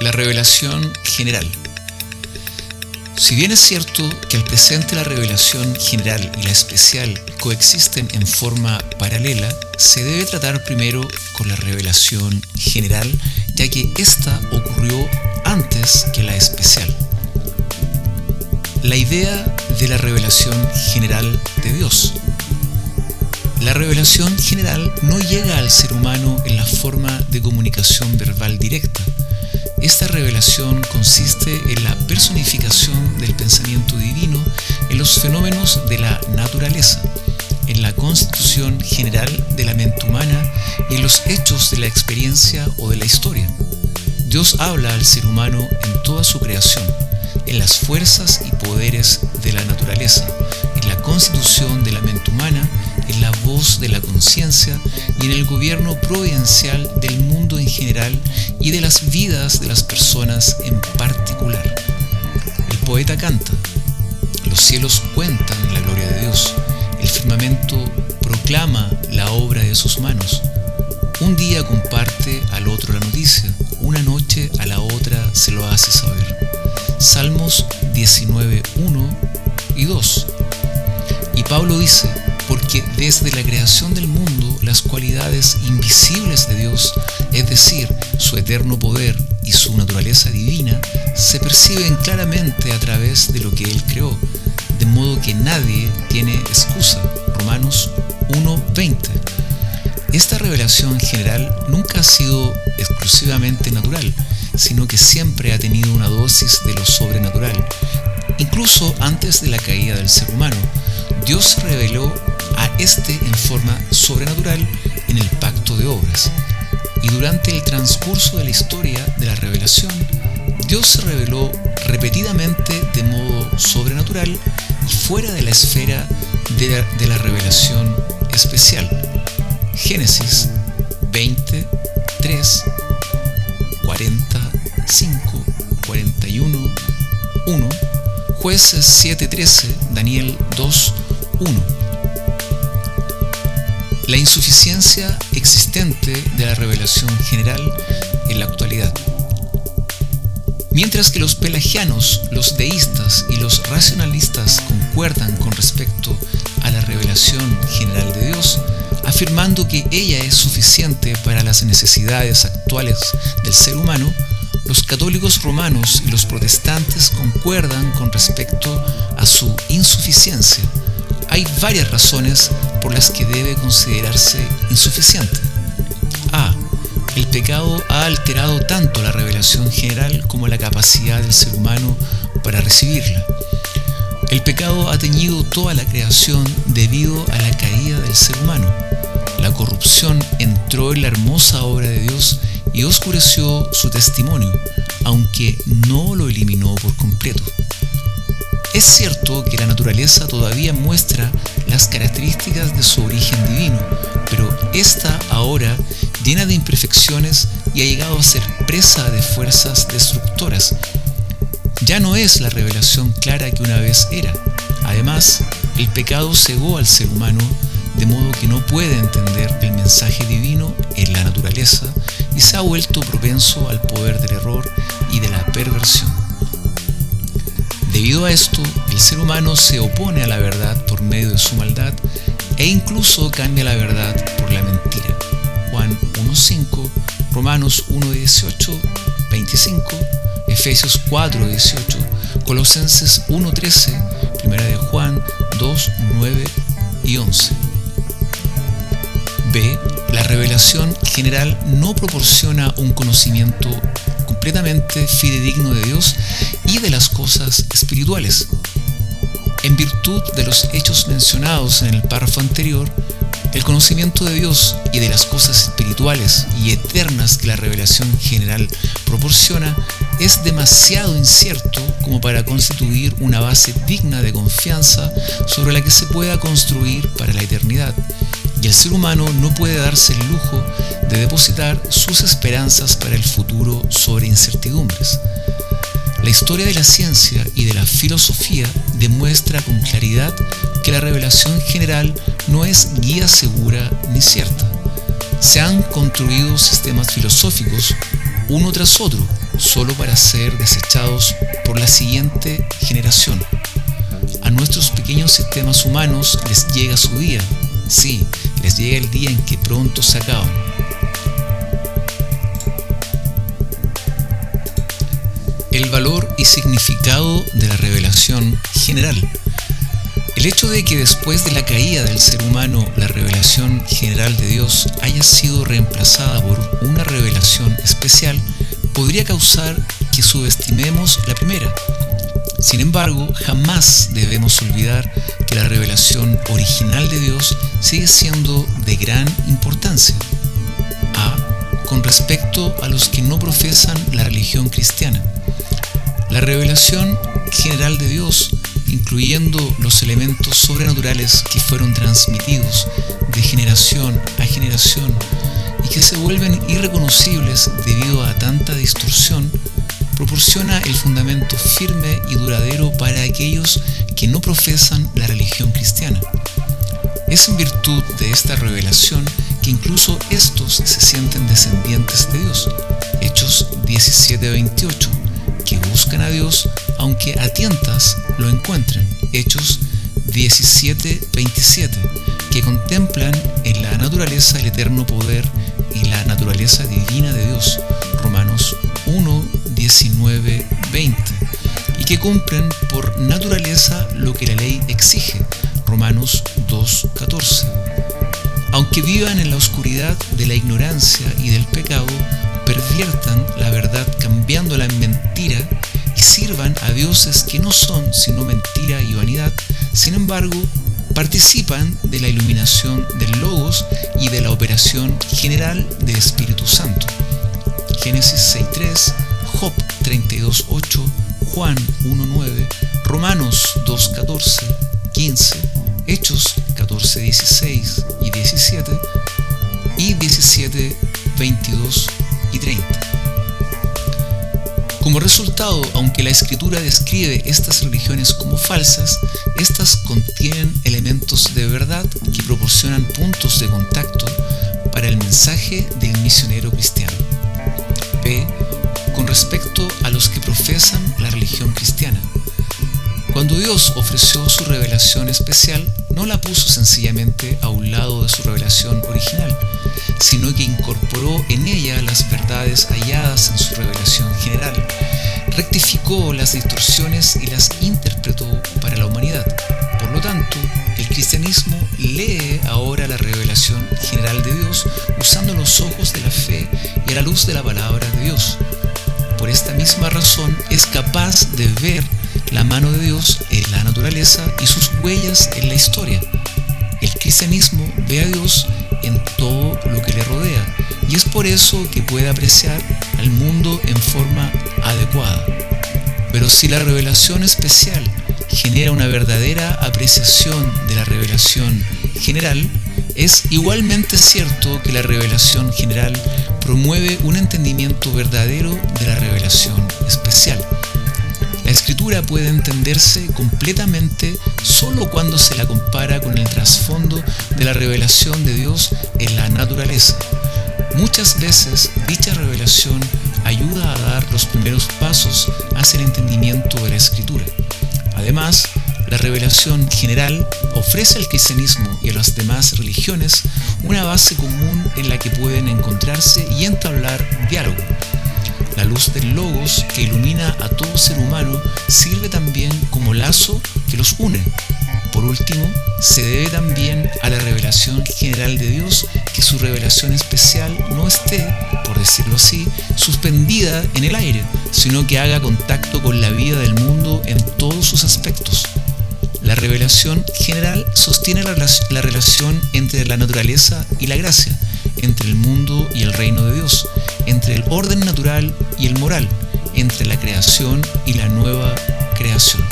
La revelación general. Si bien es cierto que al presente la revelación general y la especial coexisten en forma paralela, se debe tratar primero con la revelación general, ya que ésta ocurrió antes que la especial. La idea de la revelación general de Dios. La revelación general no llega al ser humano en la forma de comunicación verbal directa, esta revelación consiste en la personificación del pensamiento divino en los fenómenos de la naturaleza, en la constitución general de la mente humana y en los hechos de la experiencia o de la historia. Dios habla al ser humano en toda su creación, en las fuerzas y poderes de la naturaleza, en la constitución de la mente humana, en la voz de la conciencia y en el gobierno providencial del mundo en general y de las vidas de las personas en particular. El poeta canta, los cielos cuentan la gloria de Dios, el firmamento proclama la obra de sus manos. Un día comparte al otro la noticia, una noche a la otra se lo hace saber. Salmos 19, 1 y 2. Y Pablo dice, porque desde la creación del mundo las cualidades invisibles de Dios, es decir, su eterno poder y su naturaleza divina, se perciben claramente a través de lo que Él creó, de modo que nadie tiene excusa. Romanos 1.20. Esta revelación general nunca ha sido exclusivamente natural, sino que siempre ha tenido una dosis de lo sobrenatural. Incluso antes de la caída del ser humano, Dios reveló a este en forma sobrenatural en el pacto de obras. Y durante el transcurso de la historia de la revelación, Dios se reveló repetidamente de modo sobrenatural y fuera de la esfera de la, revelación especial. Génesis 20, 3, 45, 41, 1, Jueces 7, 13, Daniel 2, 1. La insuficiencia existente de la revelación general en la actualidad. Mientras que los pelagianos, los deístas y los racionalistas concuerdan con respecto a la revelación general de Dios, afirmando que ella es suficiente para las necesidades actuales del ser humano, los católicos romanos y los protestantes concuerdan con respecto a su insuficiencia hay varias razones por las que debe considerarse insuficiente. A. El pecado ha alterado tanto la revelación general como la capacidad del ser humano para recibirla. El pecado ha teñido toda la creación debido a la caída del ser humano. La corrupción entró en la hermosa obra de Dios y oscureció su testimonio, aunque no lo eliminó por completo. Es cierto que la naturaleza todavía muestra las características de su origen divino, pero esta ahora, llena de imperfecciones y ha llegado a ser presa de fuerzas destructoras. Ya no es la revelación clara que una vez era. Además, el pecado cegó al ser humano de modo que no puede entender el mensaje divino en la naturaleza y se ha vuelto propenso al poder del error y de la perversión. Debido a esto, el ser humano se opone a la verdad por medio de su maldad e incluso cambia la verdad por la mentira. Juan 1.5, Romanos 1.18, 25, Efesios 4.18, Colosenses 1.13, Primera de Juan 2, 9 y 11. B. La revelación general no proporciona un conocimiento completamente fidedigno de Dios y de las cosas espirituales. En virtud de los hechos mencionados en el párrafo anterior, el conocimiento de Dios y de las cosas espirituales y eternas que la revelación general proporciona es demasiado incierto como para constituir una base digna de confianza sobre la que se pueda construir para la eternidad y el ser humano no puede darse el lujo de depositar sus esperanzas para el futuro sobre incertidumbres. La historia de la ciencia y de la filosofía demuestra con claridad que la revelación general no es guía segura ni cierta. Se han construido sistemas filosóficos uno tras otro, solo para ser desechados por la siguiente generación. A nuestros pequeños sistemas humanos les llega su día, sí, les llega el día en que pronto se acaban. El valor y significado de la revelación general. El hecho de que después de la caída del ser humano la revelación general de Dios haya sido reemplazada por una revelación especial podría causar que subestimemos la primera. Sin embargo, jamás debemos olvidar que la revelación original de Dios sigue siendo de gran importancia. A. Con respecto a los que no profesan la religión cristiana. La revelación general de Dios incluyendo los elementos sobrenaturales que fueron transmitidos de generación a generación y que se vuelven irreconocibles debido a tanta distorsión, proporciona el fundamento firme y duradero para aquellos que no profesan la religión cristiana. Es en virtud de esta revelación que incluso estos se sienten descendientes de Dios. Hechos 17:28, que buscan a Dios aunque a tientas lo encuentren. Hechos 17:27, que contemplan en la naturaleza el eterno poder y la naturaleza divina de Dios. Romanos 1, 19, 20. Y que cumplen por naturaleza lo que la ley exige. Romanos 2, 14. Aunque vivan en la oscuridad de la ignorancia y del pecado, perviertan la verdad cambiándola en mentira y sirvan a dioses que no son sino mentira y vanidad, sin embargo, participan de la iluminación del Logos y de la operación general del Espíritu Santo. Génesis 6.3, Job 32.8, Juan 1.9, Romanos 2.14, 15, Hechos 14.16 y 17 y 17, 22 y 30. Como resultado, aunque la escritura describe estas religiones como falsas, estas contienen elementos de verdad que proporcionan puntos de contacto para el mensaje del misionero cristiano. B. Con respecto a los que profesan la religión cristiana. Cuando Dios ofreció su revelación especial, no la puso sencillamente a un lado de su revelación original, sino que incorporó en ella las verdades halladas en su revelación general, rectificó las distorsiones y las interpretó para la humanidad. Por lo tanto, el cristianismo lee ahora la revelación general de Dios usando los ojos de la fe y a la luz de la palabra de Dios. Por esta misma razón es capaz de ver la mano de Dios en la naturaleza y sus huellas en la historia. El cristianismo ve a Dios en todo lo que le rodea y es por eso que puede apreciar al mundo en forma adecuada. Pero si la revelación especial genera una verdadera apreciación de la revelación general, es igualmente cierto que la revelación general promueve un entendimiento verdadero de la revelación especial. La escritura puede entenderse completamente solo cuando se la compara con el trasfondo de la revelación de Dios en la naturaleza. Muchas veces dicha revelación ayuda a dar los primeros pasos hacia el entendimiento de la escritura. Además, la revelación general ofrece al cristianismo y a las demás religiones una base común en la que pueden encontrarse y entablar diálogo. La luz del logos que ilumina a todo ser humano sirve también como lazo que los une. Por último, se debe también a la revelación general de Dios que su revelación especial no esté, por decirlo así, suspendida en el aire, sino que haga contacto con la vida del mundo en todos sus aspectos. La revelación general sostiene la, la relación entre la naturaleza y la gracia, entre el mundo y el reino de Dios, entre el orden natural y el moral, entre la creación y la nueva creación.